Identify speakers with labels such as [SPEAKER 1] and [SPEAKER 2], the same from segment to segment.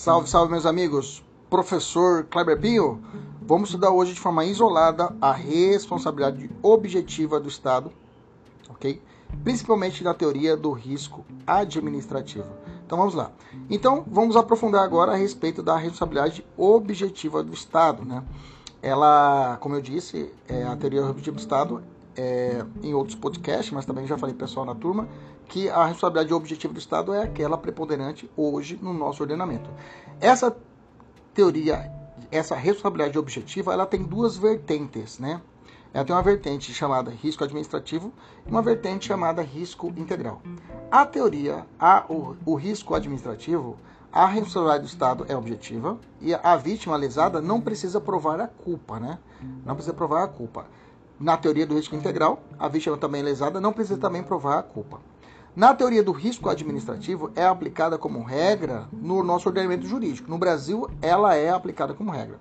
[SPEAKER 1] Salve, salve, meus amigos. Professor Kleber Pinho. Vamos estudar hoje de forma isolada a responsabilidade objetiva do Estado, ok? Principalmente na teoria do risco administrativo. Então vamos lá. Então vamos aprofundar agora a respeito da responsabilidade objetiva do Estado, né? Ela, como eu disse, é a teoria objetiva do Estado é, em outros podcasts, mas também já falei pessoal na turma, que a responsabilidade objetiva do Estado é aquela preponderante hoje no nosso ordenamento. Essa teoria, essa responsabilidade objetiva, ela tem duas vertentes, né? Ela tem uma vertente chamada risco administrativo e uma vertente chamada risco integral. A teoria, a, o, o risco administrativo, a responsabilidade do Estado é objetiva e a vítima lesada não precisa provar a culpa, né? Não precisa provar a culpa. Na teoria do risco integral, a vítima também lesada não precisa também provar a culpa. Na teoria do risco administrativo, é aplicada como regra no nosso ordenamento jurídico. No Brasil, ela é aplicada como regra.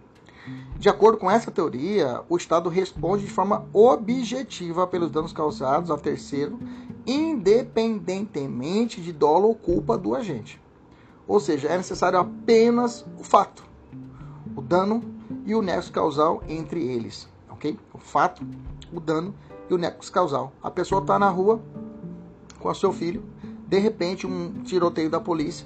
[SPEAKER 1] De acordo com essa teoria, o Estado responde de forma objetiva pelos danos causados a terceiro, independentemente de dolo ou culpa do agente. Ou seja, é necessário apenas o fato, o dano e o nexo causal entre eles. Ok? O fato, o dano e o nexo causal. A pessoa está na rua, com seu filho. De repente, um tiroteio da polícia.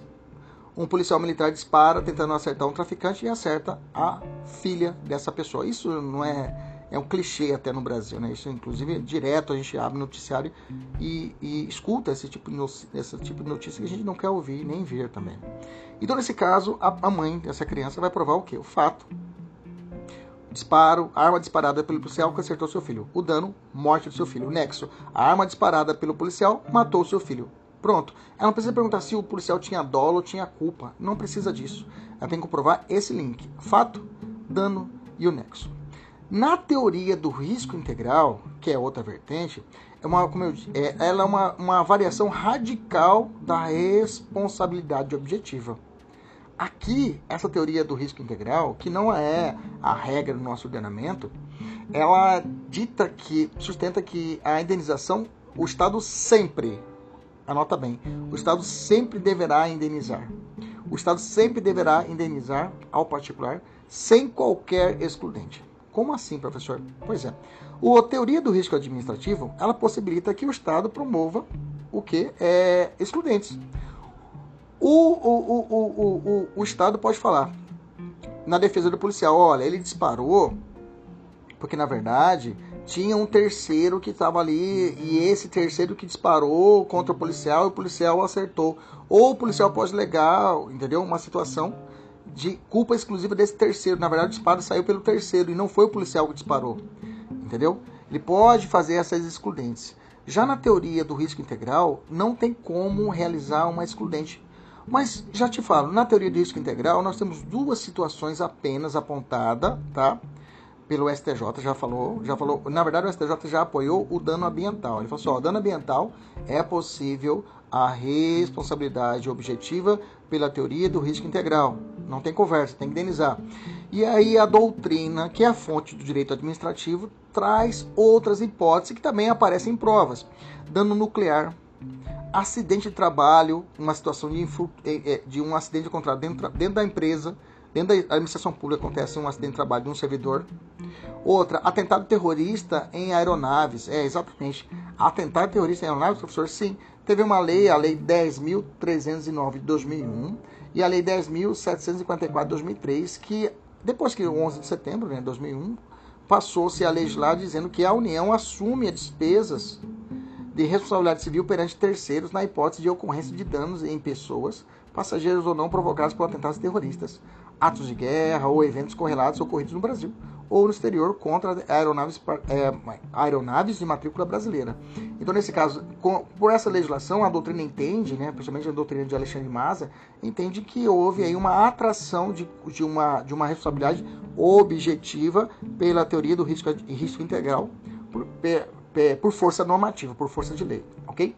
[SPEAKER 1] Um policial militar dispara tentando acertar um traficante e acerta a filha dessa pessoa. Isso não é é um clichê até no Brasil, né? Isso inclusive direto a gente abre noticiário e, e escuta esse tipo, de, esse tipo de notícia que a gente não quer ouvir nem ver também. Então nesse caso a, a mãe dessa criança vai provar o quê? O fato Disparo, arma disparada pelo policial que acertou seu filho. O dano, morte do seu filho. O nexo, a arma disparada pelo policial matou seu filho. Pronto. Ela não precisa perguntar se o policial tinha dolo ou tinha culpa. Não precisa disso. Ela tem que comprovar esse link: fato, dano e o nexo. Na teoria do risco integral, que é outra vertente, é uma, como eu, é, ela é uma, uma variação radical da responsabilidade objetiva. Aqui, essa teoria do risco integral, que não é a regra do nosso ordenamento, ela dita que, sustenta que a indenização, o Estado sempre, anota bem, o Estado sempre deverá indenizar. O Estado sempre deverá indenizar ao particular sem qualquer excludente. Como assim, professor? Pois é. A teoria do risco administrativo, ela possibilita que o Estado promova o que? É, excludentes. O, o, o, o, o, Estado pode falar na defesa do policial: olha, ele disparou porque na verdade tinha um terceiro que estava ali e esse terceiro que disparou contra o policial e o policial acertou. Ou o policial pode legar, entendeu? Uma situação de culpa exclusiva desse terceiro. Na verdade, o disparo saiu pelo terceiro e não foi o policial que disparou, entendeu? Ele pode fazer essas excludentes. Já na teoria do risco integral, não tem como realizar uma excludente mas já te falo, na teoria de risco integral, nós temos duas situações apenas apontada, tá? Pelo STJ, já falou, já falou. Na verdade, o STJ já apoiou o dano ambiental. Ele falou assim: ó, dano ambiental é possível a responsabilidade objetiva pela teoria do risco integral. Não tem conversa, tem que indenizar. E aí a doutrina, que é a fonte do direito administrativo, traz outras hipóteses que também aparecem em provas. Dano nuclear, acidente de trabalho, uma situação de, é, é, de um acidente encontrado dentro, dentro da empresa, dentro da administração pública acontece um acidente de trabalho de um servidor. Outra, atentado terrorista em aeronaves. É, exatamente. Atentado terrorista em aeronaves, professor, sim. Teve uma lei, a Lei 10.309 de 2001 e a Lei 10.754 de 2003, que depois que o 11 de setembro de né, 2001, passou-se a legislar dizendo que a União assume as despesas de responsabilidade civil perante terceiros na hipótese de ocorrência de danos em pessoas, passageiros ou não provocados por atentados terroristas, atos de guerra ou eventos correlatos ocorridos no Brasil ou no exterior contra aeronaves, é, aeronaves de matrícula brasileira. Então, nesse caso, com, por essa legislação, a doutrina entende, né, principalmente a doutrina de Alexandre Maza, entende que houve aí uma atração de, de, uma, de uma responsabilidade objetiva pela teoria do risco, risco integral, por, é, por força normativa, por força de lei, ok?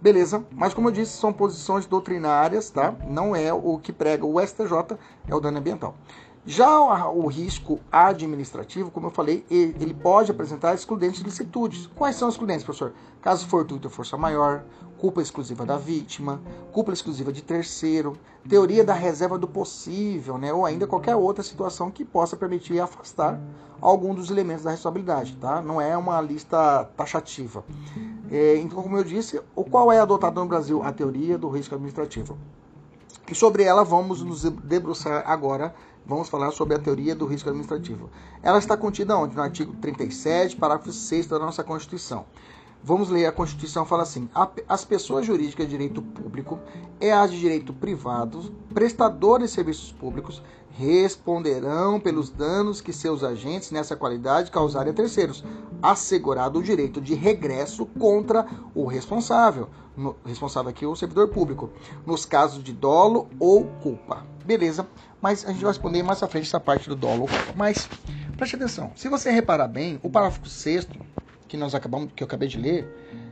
[SPEAKER 1] Beleza, mas como eu disse, são posições doutrinárias, tá? Não é o que prega o STJ, é o dano ambiental. Já o, risco administrativo, como eu falei, ele, pode apresentar excludentes de licitudes. Quais são os excludentes, professor? Caso fortuito ou força maior, culpa exclusiva da vítima, culpa exclusiva de terceiro, teoria da reserva do possível, né? ou ainda qualquer outra situação que possa permitir afastar algum dos elementos da responsabilidade. Tá? Não é uma lista taxativa. É, então, como eu disse, o qual é adotada no Brasil? A teoria do risco administrativo. E sobre ela vamos nos debruçar agora vamos falar sobre a teoria do risco administrativo. Ela está contida onde? No artigo 37, parágrafo 6 da nossa Constituição. Vamos ler a Constituição fala assim: as pessoas jurídicas de direito público e as de direito privado, prestadores de serviços públicos, responderão pelos danos que seus agentes nessa qualidade causarem a terceiros, assegurado o direito de regresso contra o responsável, no, responsável aqui o servidor público, nos casos de dolo ou culpa. Beleza? Mas a gente vai responder mais à frente essa parte do dolo ou culpa. Mas preste atenção, se você reparar bem, o parágrafo 6 que nós acabamos, que eu acabei de ler,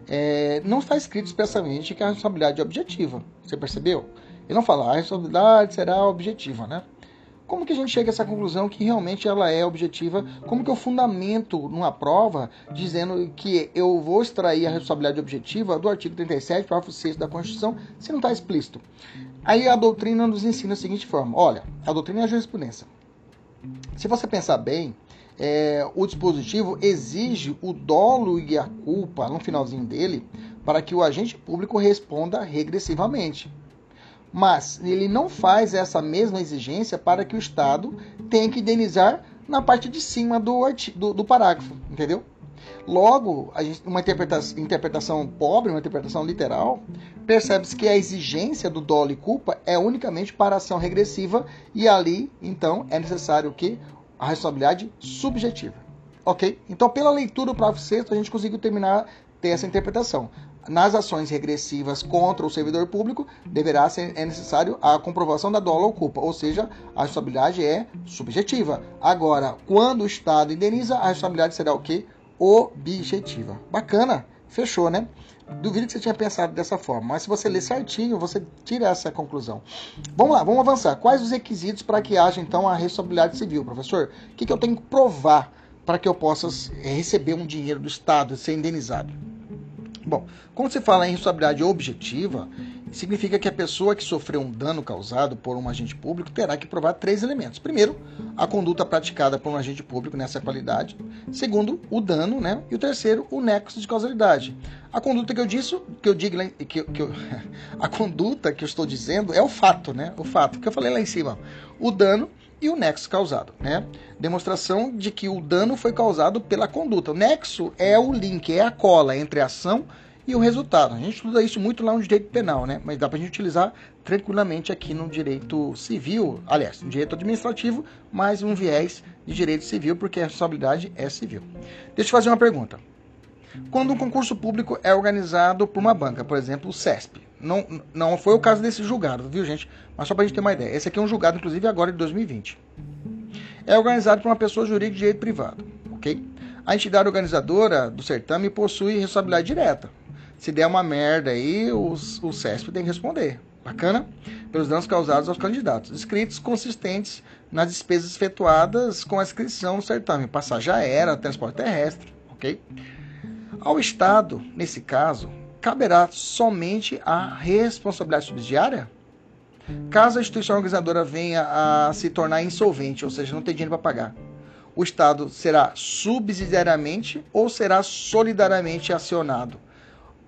[SPEAKER 1] é, não está escrito expressamente que a responsabilidade é objetiva. Você percebeu? Ele não fala a responsabilidade será objetiva, né? Como que a gente chega a essa conclusão que realmente ela é objetiva? Como que eu fundamento numa prova dizendo que eu vou extrair a responsabilidade objetiva do artigo 37, parágrafo 6 da Constituição, se não está explícito? Aí a doutrina nos ensina da seguinte forma: olha, a doutrina é a jurisprudência. Se você pensar bem, é, o dispositivo exige o dolo e a culpa no finalzinho dele para que o agente público responda regressivamente. Mas ele não faz essa mesma exigência para que o Estado tenha que indenizar na parte de cima do, do, do parágrafo, entendeu? Logo, gente, uma interpretação, interpretação, pobre, uma interpretação literal, percebe-se que a exigência do dolo e culpa é unicamente para ação regressiva e ali, então, é necessário que a responsabilidade subjetiva. Ok? Então, pela leitura do parágrafo 6, a gente conseguiu terminar, ter essa interpretação. Nas ações regressivas contra o servidor público, deverá ser é necessário a comprovação da ou culpa, ou seja, a responsabilidade é subjetiva. Agora, quando o Estado indeniza, a responsabilidade será o quê? Objetiva. Bacana, fechou, né? Duvido que você tinha pensado dessa forma, mas se você ler certinho, você tira essa conclusão. Vamos lá, vamos avançar. Quais os requisitos para que haja então a responsabilidade civil, professor? O que, que eu tenho que provar para que eu possa eh, receber um dinheiro do Estado e ser indenizado? Bom, quando se fala em responsabilidade objetiva, significa que a pessoa que sofreu um dano causado por um agente público terá que provar três elementos. Primeiro, a conduta praticada por um agente público nessa qualidade. Segundo, o dano, né? E o terceiro, o nexo de causalidade. A conduta que eu disse, que eu digo, que, que eu, a conduta que eu estou dizendo é o fato, né? O fato que eu falei lá em cima, o dano e o nexo causado, né? Demonstração de que o dano foi causado pela conduta. O nexo é o link, é a cola entre a ação e o resultado. A gente estuda isso muito lá no direito penal, né? Mas dá para a gente utilizar tranquilamente aqui no direito civil, aliás, no direito administrativo, mais um viés de direito civil, porque a responsabilidade é civil. Deixa eu fazer uma pergunta. Quando um concurso público é organizado por uma banca, por exemplo, o CESP, não, não foi o caso desse julgado, viu, gente? Mas só para a gente ter uma ideia. Esse aqui é um julgado, inclusive, agora de 2020. É organizado por uma pessoa jurídica de direito privado, ok? A entidade organizadora do certame possui responsabilidade direta, se der uma merda aí, os, o CESP tem que responder. Bacana? Pelos danos causados aos candidatos. Escritos consistentes nas despesas efetuadas com a inscrição no certame. Passagem aérea, transporte terrestre. Ok? Ao Estado, nesse caso, caberá somente a responsabilidade subsidiária? Caso a instituição organizadora venha a se tornar insolvente, ou seja, não tem dinheiro para pagar, o Estado será subsidiariamente ou será solidariamente acionado?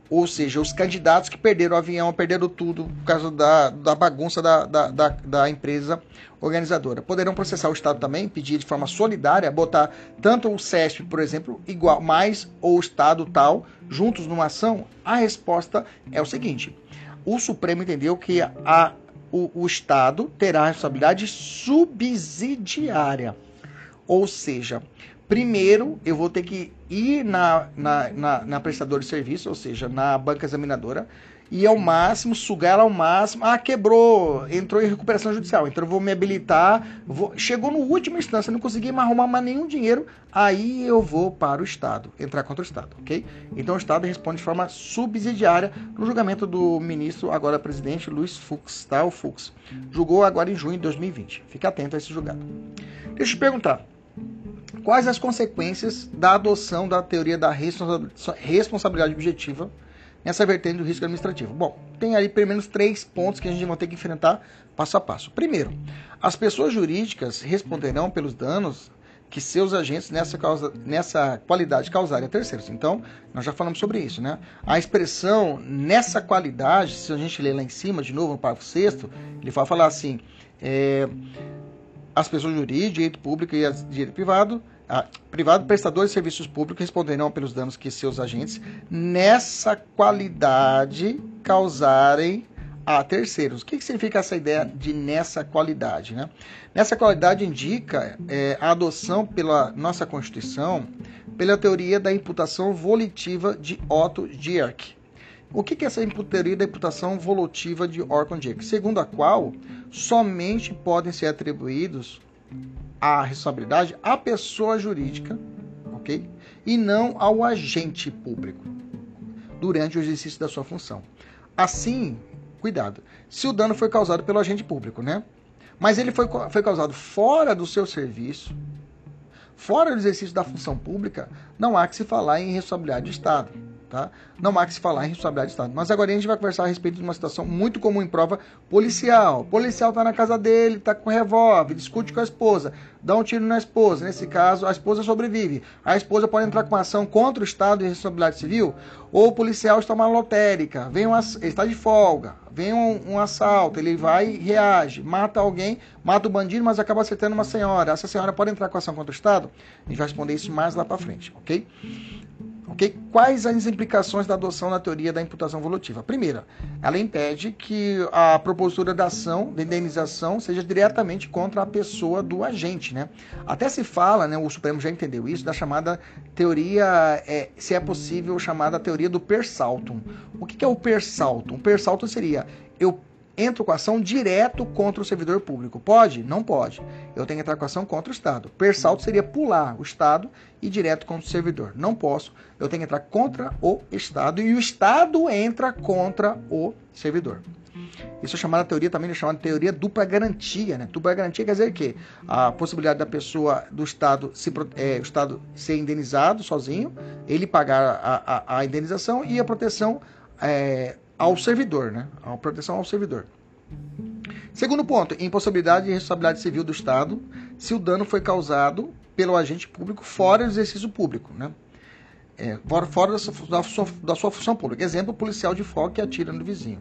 [SPEAKER 1] Ou seja, os candidatos que perderam o avião, perderam tudo por causa da, da bagunça da, da, da, da empresa organizadora. Poderão processar o Estado também, pedir de forma solidária, botar tanto o SESP, por exemplo, igual, mais ou o Estado tal, juntos numa ação? A resposta é o seguinte: o Supremo entendeu que a, o, o Estado terá responsabilidade subsidiária. Ou seja, Primeiro, eu vou ter que ir na, na, na, na prestadora de serviço, ou seja, na banca examinadora, e ao máximo, sugar ao máximo. Ah, quebrou, entrou em recuperação judicial, então eu vou me habilitar. Vou... Chegou no último instância, não consegui mais arrumar mais nenhum dinheiro, aí eu vou para o Estado, entrar contra o Estado, ok? Então o Estado responde de forma subsidiária no julgamento do ministro, agora presidente, Luiz Fux, tá? O Fux. Julgou agora em junho de 2020. Fique atento a esse julgado. Deixa eu te perguntar. Quais as consequências da adoção da teoria da responsabilidade objetiva nessa vertente do risco administrativo? Bom, tem aí pelo menos três pontos que a gente vai ter que enfrentar passo a passo. Primeiro, as pessoas jurídicas responderão pelos danos que seus agentes nessa, causa, nessa qualidade causarem a terceiros. Então, nós já falamos sobre isso, né? A expressão nessa qualidade, se a gente ler lá em cima, de novo, no parágrafo 6 ele vai falar assim: é, as pessoas jurídicas, direito público e direito privado a, privado prestadores de serviços públicos responderão pelos danos que seus agentes nessa qualidade causarem a terceiros. O que, que significa essa ideia de nessa qualidade? Né? Nessa qualidade indica é, a adoção pela nossa Constituição pela teoria da imputação volitiva de Otto Dierck. O que, que é essa teoria da imputação volitiva de Orton Dierck? Segundo a qual somente podem ser atribuídos a responsabilidade à pessoa jurídica, ok? E não ao agente público durante o exercício da sua função. Assim, cuidado, se o dano foi causado pelo agente público, né? Mas ele foi, foi causado fora do seu serviço, fora do exercício da função pública, não há que se falar em responsabilidade do Estado. Tá? Não há que se falar em responsabilidade de Estado. Mas agora a gente vai conversar a respeito de uma situação muito comum em prova policial. O policial está na casa dele, está com revólver, discute com a esposa, dá um tiro na esposa. Nesse caso, a esposa sobrevive. A esposa pode entrar com uma ação contra o Estado de responsabilidade civil, ou o policial está uma lotérica, vem uma, ele está de folga, vem um, um, assalto, ele vai e reage, mata alguém, mata o bandido, mas acaba acertando uma senhora. Essa senhora pode entrar com ação contra o Estado? A gente vai responder isso mais lá para frente, ok? Quais as implicações da adoção da teoria da imputação volutiva? Primeira, ela impede que a propositura da ação, de indenização, seja diretamente contra a pessoa do agente. Né? Até se fala, né, o Supremo já entendeu isso, da chamada teoria, é, se é possível, chamada teoria do per saltum. O que, que é o per saltum? O per saltum seria eu entro com ação direto contra o servidor público. Pode? Não pode. Eu tenho que entrar com ação contra o Estado. Persalto seria pular o Estado e direto contra o servidor. Não posso. Eu tenho que entrar contra o Estado e o Estado entra contra o servidor. Isso é chamada teoria também é chamada teoria dupla garantia, né? Dupla garantia quer dizer que a possibilidade da pessoa do Estado se é, o Estado ser indenizado sozinho, ele pagar a, a, a indenização e a proteção é, ao servidor, né? A proteção ao servidor. Segundo ponto, impossibilidade de responsabilidade civil do Estado se o dano foi causado pelo agente público fora do exercício público, né? É, fora, da, sua, da, sua, da sua função pública. Exemplo, policial de fogo que atira no vizinho.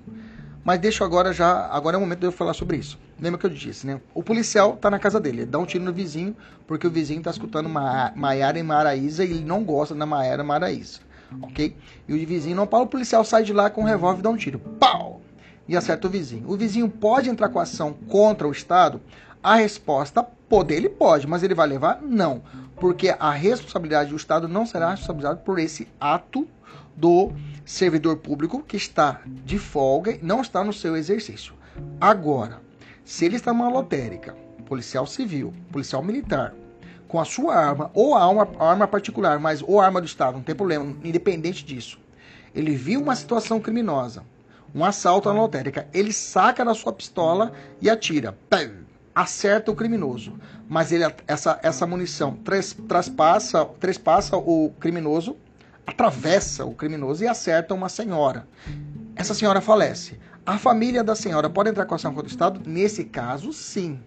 [SPEAKER 1] Mas deixa agora já, agora é o momento de eu falar sobre isso. Lembra que eu disse, né? O policial está na casa dele, ele dá um tiro no vizinho porque o vizinho está escutando Ma Maiara e Maraísa e ele não gosta da Maiara e Maraísa ok? E o vizinho não para, o policial sai de lá com o revólver e dá um tiro. Pau! E acerta o vizinho. O vizinho pode entrar com ação contra o Estado? A resposta, poder, ele pode, mas ele vai levar? Não. Porque a responsabilidade do Estado não será responsabilizado por esse ato do servidor público que está de folga e não está no seu exercício. Agora, se ele está numa lotérica, policial civil, policial militar, com a sua arma, ou a arma, a arma particular, mas ou arma do Estado, não tem problema, independente disso. Ele viu uma situação criminosa, um assalto na lotérica, ele saca da sua pistola e atira. acerta o criminoso. Mas ele, essa, essa munição tras, traspassa, traspassa o criminoso, atravessa o criminoso e acerta uma senhora. Essa senhora falece. A família da senhora pode entrar com ação contra o Estado? Nesse caso, sim.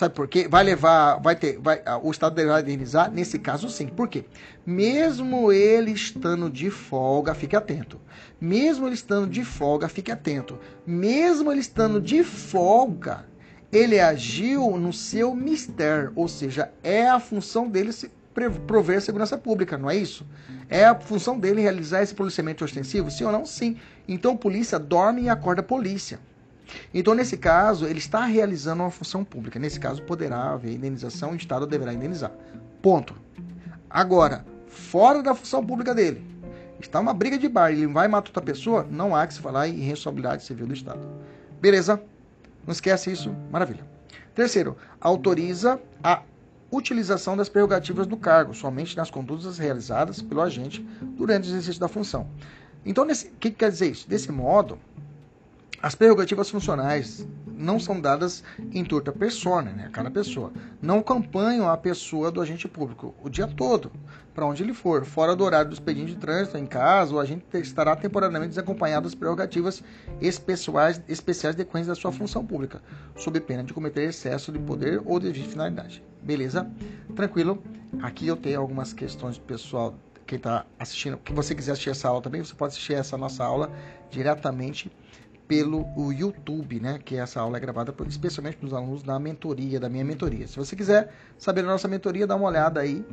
[SPEAKER 1] Sabe por quê? Vai levar, vai ter, vai, o Estado deverá indenizar? Nesse caso, sim. Por quê? Mesmo ele estando de folga, fique atento. Mesmo ele estando de folga, fique atento. Mesmo ele estando de folga, ele agiu no seu mistério, ou seja, é a função dele se prover segurança pública, não é isso? É a função dele realizar esse policiamento ostensivo? Sim ou não? Sim. Então, polícia dorme e acorda polícia. Então, nesse caso, ele está realizando uma função pública. Nesse caso, poderá haver indenização o Estado deverá indenizar. Ponto. Agora, fora da função pública dele, está uma briga de bar, ele vai matar outra pessoa, não há que se falar em responsabilidade civil do Estado. Beleza? Não esquece isso? Maravilha. Terceiro, autoriza a utilização das prerrogativas do cargo, somente nas condutas realizadas pelo agente durante o exercício da função. Então, o que, que quer dizer isso? Desse modo, as prerrogativas funcionais não são dadas em torta persona, né, a cada pessoa. Não acompanham a pessoa do agente público o dia todo, para onde ele for, fora do horário do expediente de trânsito, em casa, o agente estará temporariamente desacompanhado das prerrogativas especiais, especiais decorrentes da sua função pública, sob pena de cometer excesso de poder ou de finalidade. Beleza? Tranquilo? Aqui eu tenho algumas questões pessoal quem está assistindo, que você quiser assistir essa aula também, você pode assistir essa nossa aula diretamente pelo o YouTube, né? Que essa aula é gravada por, especialmente para os alunos da mentoria, da minha mentoria. Se você quiser saber da nossa mentoria, dá uma olhada aí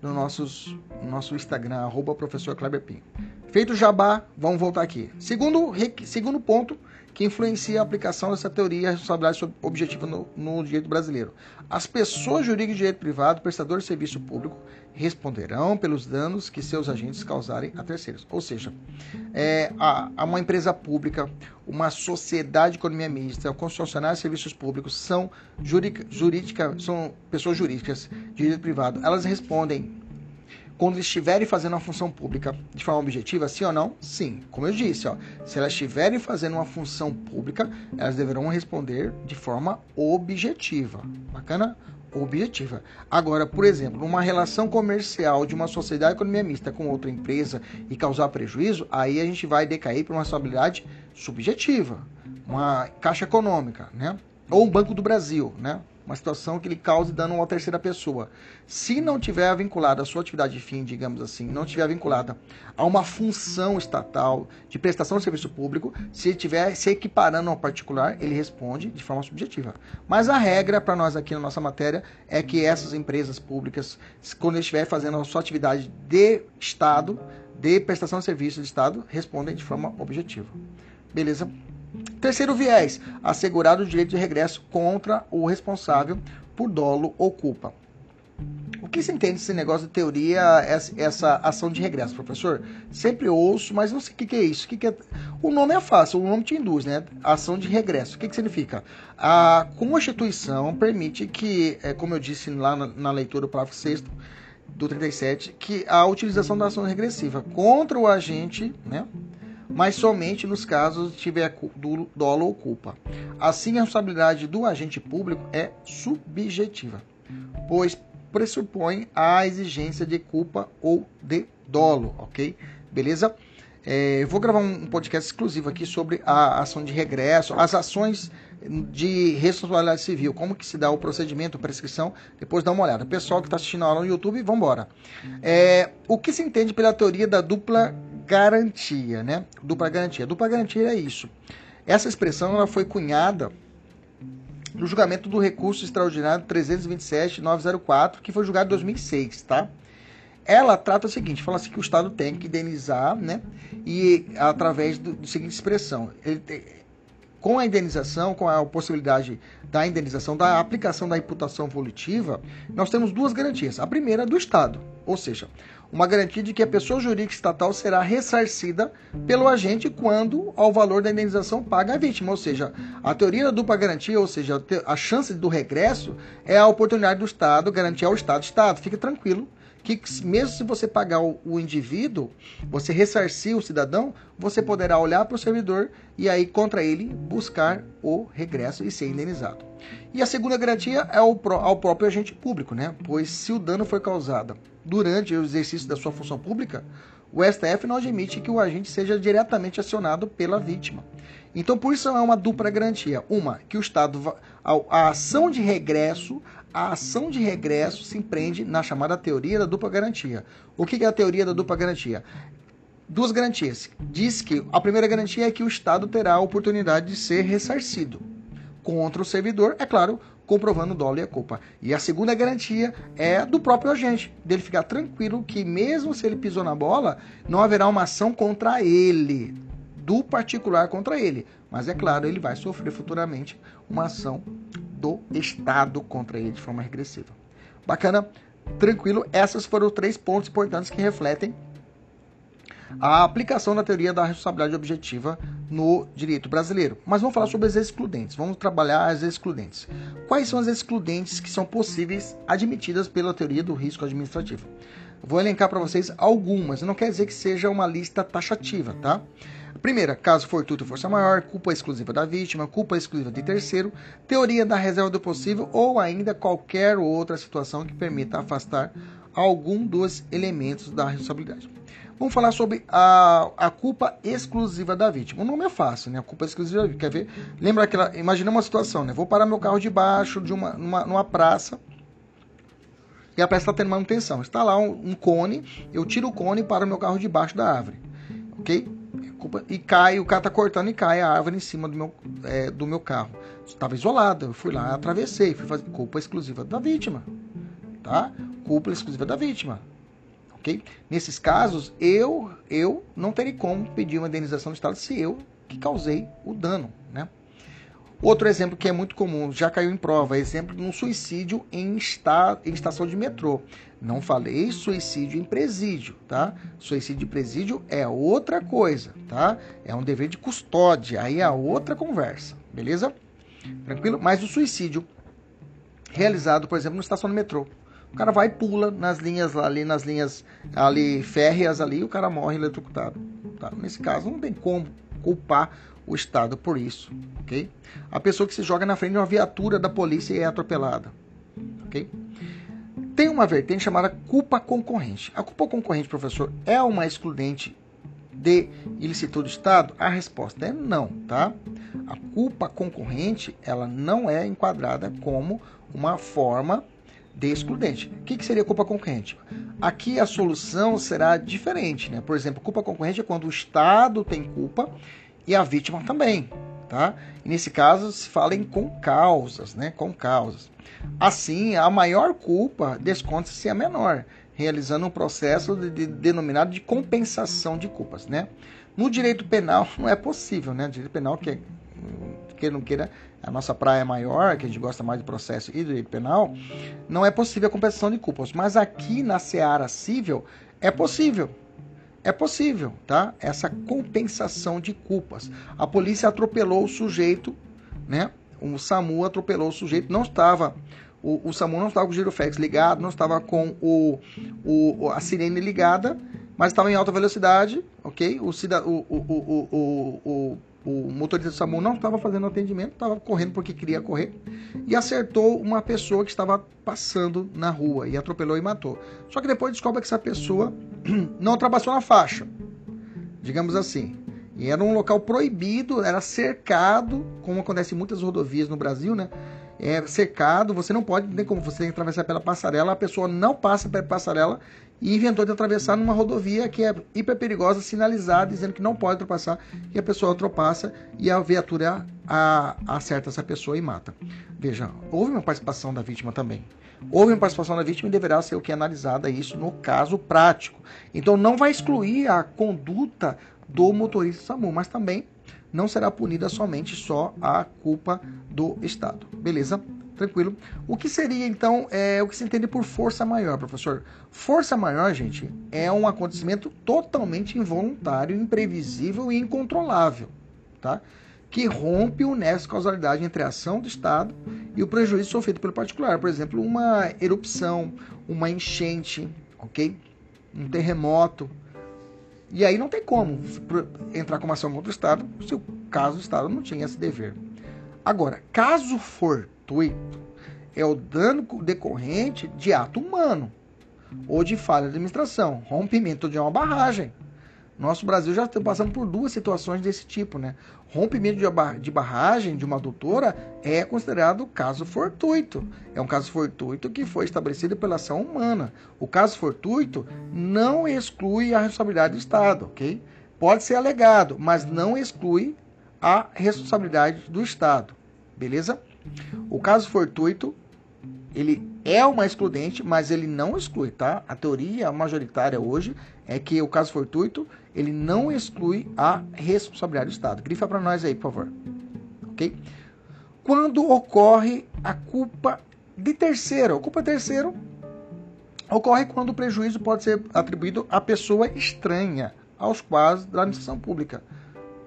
[SPEAKER 1] no nossos, nosso Instagram, arroba professor Kleber Pinho. Feito o jabá, vamos voltar aqui. Segundo, segundo ponto que influencia a aplicação dessa teoria e responsabilidade objetiva no, no direito brasileiro. As pessoas jurídicas de direito privado, prestadores de serviço público, responderão pelos danos que seus agentes causarem a terceiros. Ou seja, é, a, a uma empresa pública, uma sociedade de economia mista, concessionários de serviços públicos são, jurídica, são pessoas jurídicas de direito privado. Elas respondem quando estiverem fazendo uma função pública de forma objetiva, sim ou não? Sim. Como eu disse, ó, se elas estiverem fazendo uma função pública, elas deverão responder de forma objetiva. Bacana? Objetiva. Agora, por exemplo, uma relação comercial de uma sociedade de economia mista com outra empresa e causar prejuízo, aí a gente vai decair para uma responsabilidade subjetiva, uma caixa econômica, né? Ou um Banco do Brasil, né? Uma situação que ele cause dano a uma terceira pessoa. Se não tiver vinculada a sua atividade de fim, digamos assim, não tiver vinculada a uma função estatal de prestação de serviço público, se estiver se equiparando ao particular, ele responde de forma subjetiva. Mas a regra para nós aqui na nossa matéria é que essas empresas públicas, quando estiver fazendo a sua atividade de Estado, de prestação de serviço de Estado, respondem de forma objetiva. Beleza? Terceiro viés, assegurar o direito de regresso contra o responsável por dolo ou culpa. O que se entende desse negócio de teoria, essa ação de regresso, professor? Sempre ouço, mas não sei o que, é isso. O, que, é... o nome é fácil, o nome te induz, né? Ação de regresso. O que, que significa? A Constituição permite que, é, como eu disse lá na, na leitura do parágrafo 6 do 37, que a utilização da ação regressiva contra o agente, né? Mas somente nos casos de tiver dolo ou culpa. Assim, a responsabilidade do agente público é subjetiva, pois pressupõe a exigência de culpa ou de dolo, ok? Beleza? É, eu vou gravar um podcast exclusivo aqui sobre a ação de regresso, as ações de responsabilidade civil, como que se dá o procedimento, a prescrição, depois dá uma olhada. Pessoal que está assistindo a aula no YouTube, vamos embora. É, o que se entende pela teoria da dupla garantia, né? Dupla garantia. Dupla garantia é isso. Essa expressão ela foi cunhada no julgamento do recurso extraordinário 327-904, que foi julgado em 2006, tá? Ela trata o seguinte, fala assim que o Estado tem que indenizar, né? E através do, do seguinte expressão, ele tem, com a indenização, com a possibilidade da indenização, da aplicação da imputação volitiva, nós temos duas garantias. A primeira é do Estado, ou seja, uma garantia de que a pessoa jurídica estatal será ressarcida pelo agente quando ao valor da indenização paga a vítima. Ou seja, a teoria da dupla garantia, ou seja, a chance do regresso é a oportunidade do Estado garantir ao Estado. Estado, fique tranquilo que mesmo se você pagar o, o indivíduo, você ressarcir o cidadão, você poderá olhar para o servidor e aí contra ele buscar o regresso e ser indenizado. E a segunda garantia é ao, ao próprio agente público, né? Pois se o dano foi causado durante o exercício da sua função pública, o STF não admite que o agente seja diretamente acionado pela vítima. Então, por isso é uma dupla garantia. Uma, que o Estado, a ação de regresso a ação de regresso se empreende na chamada teoria da dupla garantia. O que é a teoria da dupla garantia? Duas garantias. Diz que a primeira garantia é que o Estado terá a oportunidade de ser ressarcido contra o servidor, é claro, comprovando o dolo e a culpa. E a segunda garantia é do próprio agente, dele ficar tranquilo que mesmo se ele pisou na bola, não haverá uma ação contra ele, do particular contra ele. Mas é claro, ele vai sofrer futuramente uma ação do Estado contra ele de forma regressiva. Bacana? Tranquilo? Esses foram três pontos importantes que refletem a aplicação da teoria da responsabilidade objetiva no direito brasileiro. Mas vamos falar sobre as excludentes. Vamos trabalhar as excludentes. Quais são as excludentes que são possíveis admitidas pela teoria do risco administrativo? Vou elencar para vocês algumas. Não quer dizer que seja uma lista taxativa, tá? Primeira, caso fortuito ou força maior, culpa exclusiva da vítima, culpa exclusiva de terceiro, teoria da reserva do possível ou ainda qualquer outra situação que permita afastar algum dos elementos da responsabilidade. Vamos falar sobre a, a culpa exclusiva da vítima. O nome é fácil, né? A culpa exclusiva da vítima. Quer ver? Lembra aquela. Imagina uma situação, né? Vou parar meu carro debaixo de uma numa, numa praça e a praça está tendo manutenção. Está lá um, um, cone, eu tiro o cone para o meu carro debaixo da árvore. Ok? E cai, o cara está cortando e cai a árvore em cima do meu, é, do meu carro. Estava isolado, eu fui lá, atravessei, fui fazer culpa exclusiva da vítima. Tá? Culpa exclusiva da vítima ok? Nesses casos, eu, eu não terei como pedir uma indenização do Estado se eu que causei o dano, né? Outro exemplo que é muito comum, já caiu em prova, exemplo de um suicídio em, esta, em estação de metrô. Não falei suicídio em presídio, tá? Suicídio em presídio é outra coisa, tá? É um dever de custódia, aí é outra conversa, beleza? Tranquilo? Mas o suicídio realizado, por exemplo, no estação de metrô, o cara vai e pula nas linhas ali, nas linhas ali férreas ali, o cara morre eletrocutado. Tá? Nesse caso, não tem como culpar o Estado por isso, ok? A pessoa que se joga na frente de uma viatura da polícia e é atropelada, ok? Tem uma vertente chamada culpa concorrente. A culpa concorrente, professor, é uma excludente de ilicitude do Estado? A resposta é não, tá? A culpa concorrente, ela não é enquadrada como uma forma de excludente. O que, que seria culpa concorrente? Aqui a solução será diferente, né? Por exemplo, culpa concorrente é quando o Estado tem culpa e a vítima também, tá? E nesse caso se fala em com causas, né? Com causas. Assim, a maior culpa desconta-se a menor, realizando um processo de, de, denominado de compensação de culpas, né? No direito penal não é possível, né? direito penal que é, que não queira a nossa praia é maior, que a gente gosta mais de processo e direito penal, não é possível a compensação de culpas. Mas aqui na seara civil é possível. É possível, tá? Essa compensação de culpas. A polícia atropelou o sujeito, né? O SAMU atropelou o sujeito, não estava o, o SAMU não estava com o giroflex ligado, não estava com o, o, a sirene ligada, mas estava em alta velocidade, ok? O, o, o, o, o, o motorista do SAMU não estava fazendo atendimento, estava correndo porque queria correr e acertou uma pessoa que estava passando na rua e atropelou e matou. Só que depois descobre que essa pessoa não ultrapassou na faixa, digamos assim. E era um local proibido, era cercado, como acontece em muitas rodovias no Brasil, né? É cercado, você não pode, nem como você tem que atravessar pela passarela, a pessoa não passa pela passarela e inventou de atravessar numa rodovia que é hiper perigosa, sinalizada, dizendo que não pode ultrapassar, e a pessoa ultrapassa e a viatura a, a, acerta essa pessoa e mata. Veja, houve uma participação da vítima também. Houve uma participação da vítima e deverá ser o que é analisada isso no caso prático. Então não vai excluir a conduta do motorista SAMU, mas também não será punida somente só a culpa do Estado. Beleza? Tranquilo. O que seria, então, é, o que se entende por força maior, professor? Força maior, gente, é um acontecimento totalmente involuntário, imprevisível e incontrolável, tá? Que rompe o nexo de causalidade entre a ação do Estado e o prejuízo sofrido pelo particular. Por exemplo, uma erupção, uma enchente, ok? Um terremoto. E aí não tem como entrar com uma ação contra o Estado se o caso o Estado não tinha esse dever. Agora, caso for gratuito é o dano decorrente de ato humano ou de falha de administração, rompimento de uma barragem. Nosso Brasil já está passando por duas situações desse tipo, né? Rompimento de barragem de uma adutora é considerado caso fortuito. É um caso fortuito que foi estabelecido pela ação humana. O caso fortuito não exclui a responsabilidade do Estado, ok? Pode ser alegado, mas não exclui a responsabilidade do Estado. Beleza? O caso fortuito, ele é uma excludente, mas ele não exclui, tá? A teoria majoritária hoje é que o caso fortuito, ele não exclui a responsabilidade do Estado. Grifa para nós aí, por favor. OK? Quando ocorre a culpa de terceiro, a culpa de terceiro ocorre quando o prejuízo pode ser atribuído à pessoa estranha aos quadros da administração pública.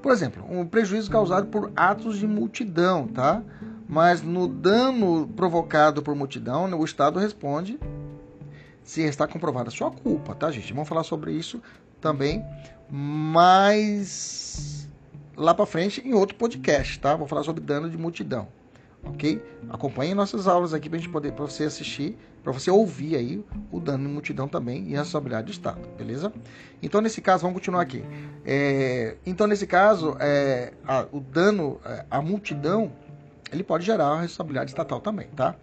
[SPEAKER 1] Por exemplo, um prejuízo causado por atos de multidão, tá? Mas no dano provocado por multidão, o Estado responde se está comprovada sua culpa, tá, gente? Vamos falar sobre isso também, mas lá para frente em outro podcast, tá? Vou falar sobre dano de multidão, ok? Acompanhe nossas aulas aqui para gente poder, para você assistir, para você ouvir aí o dano de multidão também e a responsabilidade do Estado, beleza? Então nesse caso vamos continuar aqui. É, então nesse caso é, a, o dano, é, a multidão, ele pode gerar a responsabilidade estatal também, tá?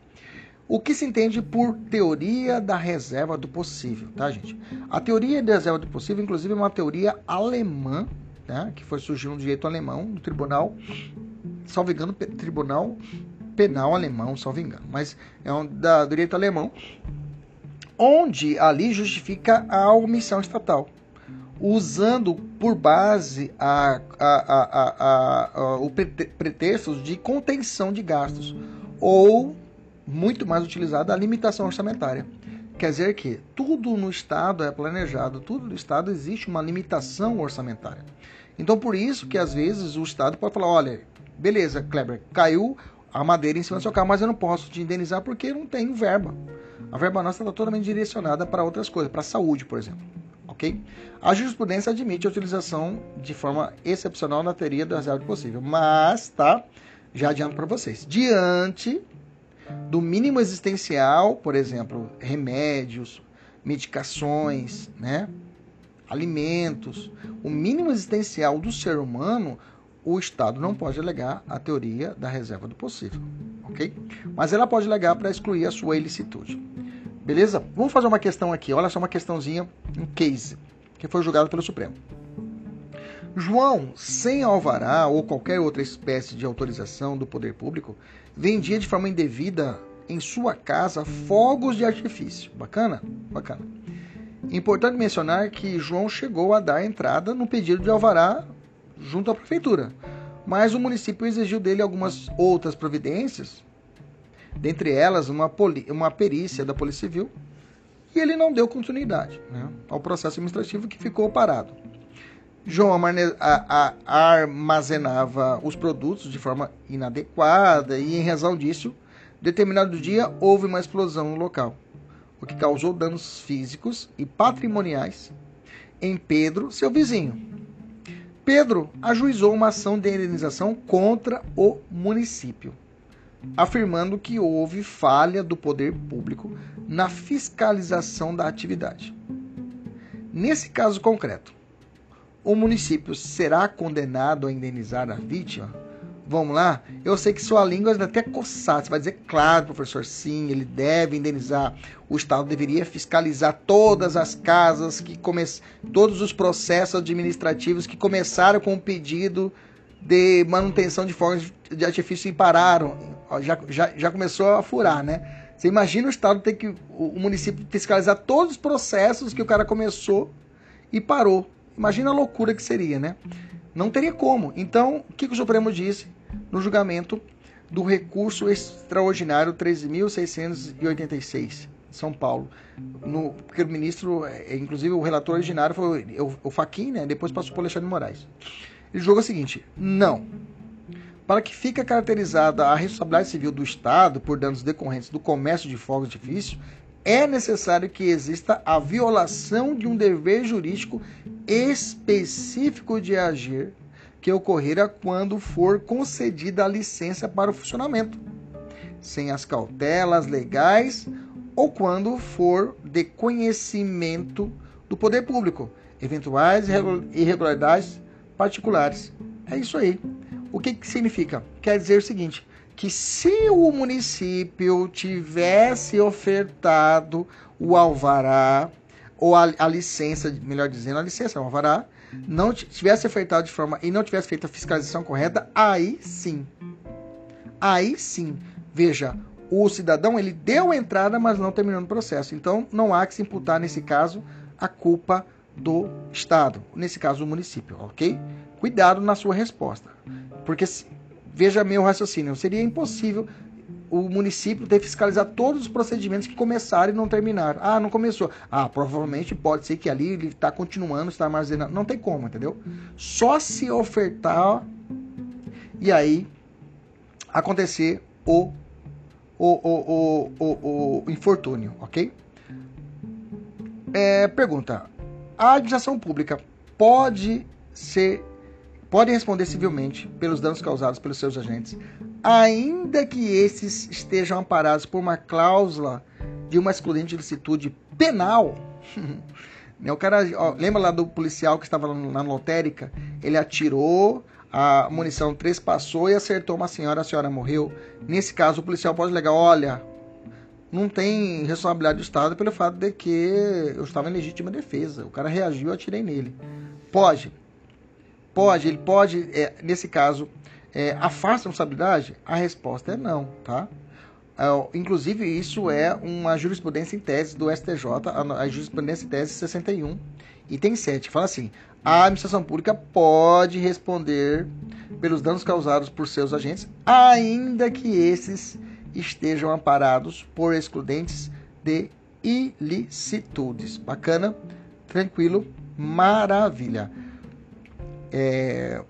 [SPEAKER 1] O que se entende por teoria da reserva do possível, tá, gente? A teoria da reserva do possível, inclusive, é uma teoria alemã, né, que foi surgiu no direito alemão, no tribunal, salvo engano, tribunal penal alemão, salvo engano, mas é um da, direito alemão, onde ali justifica a omissão estatal, usando por base a, a, a, o pretexto de contenção de gastos ou muito mais utilizada a limitação orçamentária. Quer dizer que tudo no Estado é planejado, tudo no Estado existe uma limitação orçamentária. Então, por isso que às vezes o Estado pode falar: olha, beleza, Kleber, caiu a madeira em cima do seu carro, mas eu não posso te indenizar porque não tenho verba. A verba nossa está totalmente direcionada para outras coisas, para a saúde, por exemplo. Ok? A jurisprudência admite a utilização de forma excepcional na teoria da reserva possível, mas tá, já adianto para vocês. Diante do mínimo existencial, por exemplo, remédios, medicações, né? alimentos, o mínimo existencial do ser humano, o Estado não pode alegar a teoria da reserva do possível, ok? Mas ela pode alegar para excluir a sua ilicitude. Beleza? Vamos fazer uma questão aqui. Olha só uma questãozinha, um case, que foi julgado pelo Supremo. João, sem alvará ou qualquer outra espécie de autorização do poder público, vendia de forma indevida em sua casa fogos de artifício. Bacana? Bacana. Importante mencionar que João chegou a dar entrada no pedido de alvará junto à prefeitura, mas o município exigiu dele algumas outras providências, dentre elas uma, uma perícia da Polícia Civil, e ele não deu continuidade né, ao processo administrativo que ficou parado. João armazenava os produtos de forma inadequada e, em razão disso, determinado dia houve uma explosão no local, o que causou danos físicos e patrimoniais em Pedro, seu vizinho. Pedro ajuizou uma ação de indenização contra o município, afirmando que houve falha do poder público na fiscalização da atividade. Nesse caso concreto, o município será condenado a indenizar a vítima? Vamos lá? Eu sei que sua língua vai até coçar. Você vai dizer, claro, professor, sim, ele deve indenizar. O Estado deveria fiscalizar todas as casas que come... todos os processos administrativos que começaram com o pedido de manutenção de fogos de artifício e pararam. Já, já, já começou a furar, né? Você imagina o Estado ter que. o município fiscalizar todos os processos que o cara começou e parou. Imagina a loucura que seria, né? Não teria como. Então, o que o Supremo disse no julgamento do recurso extraordinário 13.686, São Paulo? No, porque o ministro, é, inclusive o relator originário foi o, o Faquin, né? Depois passou por Alexandre Moraes. Ele julgou o seguinte: não. Para que fique caracterizada a responsabilidade civil do Estado por danos decorrentes do comércio de fogos de artifício, é necessário que exista a violação de um dever jurídico específico de agir que ocorrera quando for concedida a licença para o funcionamento, sem as cautelas legais ou quando for de conhecimento do poder público, eventuais irregularidades particulares. É isso aí. O que, que significa? Quer dizer o seguinte: que se o município tivesse ofertado o alvará, ou a, a licença, melhor dizendo, a licença, o alvará, não tivesse ofertado de forma e não tivesse feito a fiscalização correta, aí sim. Aí sim. Veja, o cidadão ele deu entrada, mas não terminou o processo. Então não há que se imputar nesse caso a culpa do Estado, nesse caso do município, ok? Cuidado na sua resposta, porque Veja meu raciocínio. Seria impossível o município tem que fiscalizar todos os procedimentos que começaram e não terminaram. Ah, não começou. Ah, provavelmente pode ser que ali ele está continuando, está armazenando. Não tem como, entendeu? Só se ofertar e aí acontecer o, o, o, o, o infortúnio, ok? É, pergunta: a administração pública pode ser pode responder civilmente pelos danos causados pelos seus agentes, ainda que esses estejam amparados por uma cláusula de uma excludente de licitude penal. Né, o cara, ó, lembra lá do policial que estava na lotérica? Ele atirou, a munição trespassou e acertou uma senhora, a senhora morreu. Nesse caso, o policial pode alegar: olha, não tem responsabilidade do Estado pelo fato de que eu estava em legítima defesa. O cara reagiu, eu atirei nele. Pode. Pode, ele pode, é, nesse caso, é, afasta a responsabilidade? A resposta é não, tá? É, inclusive, isso é uma jurisprudência em tese do STJ, a, a jurisprudência em tese 61, item 7, que fala assim: a administração pública pode responder pelos danos causados por seus agentes, ainda que esses estejam amparados por excludentes de ilicitudes. Bacana? Tranquilo? Maravilha. É...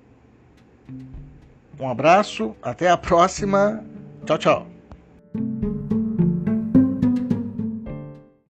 [SPEAKER 1] Um abraço, até a próxima. Tchau, tchau.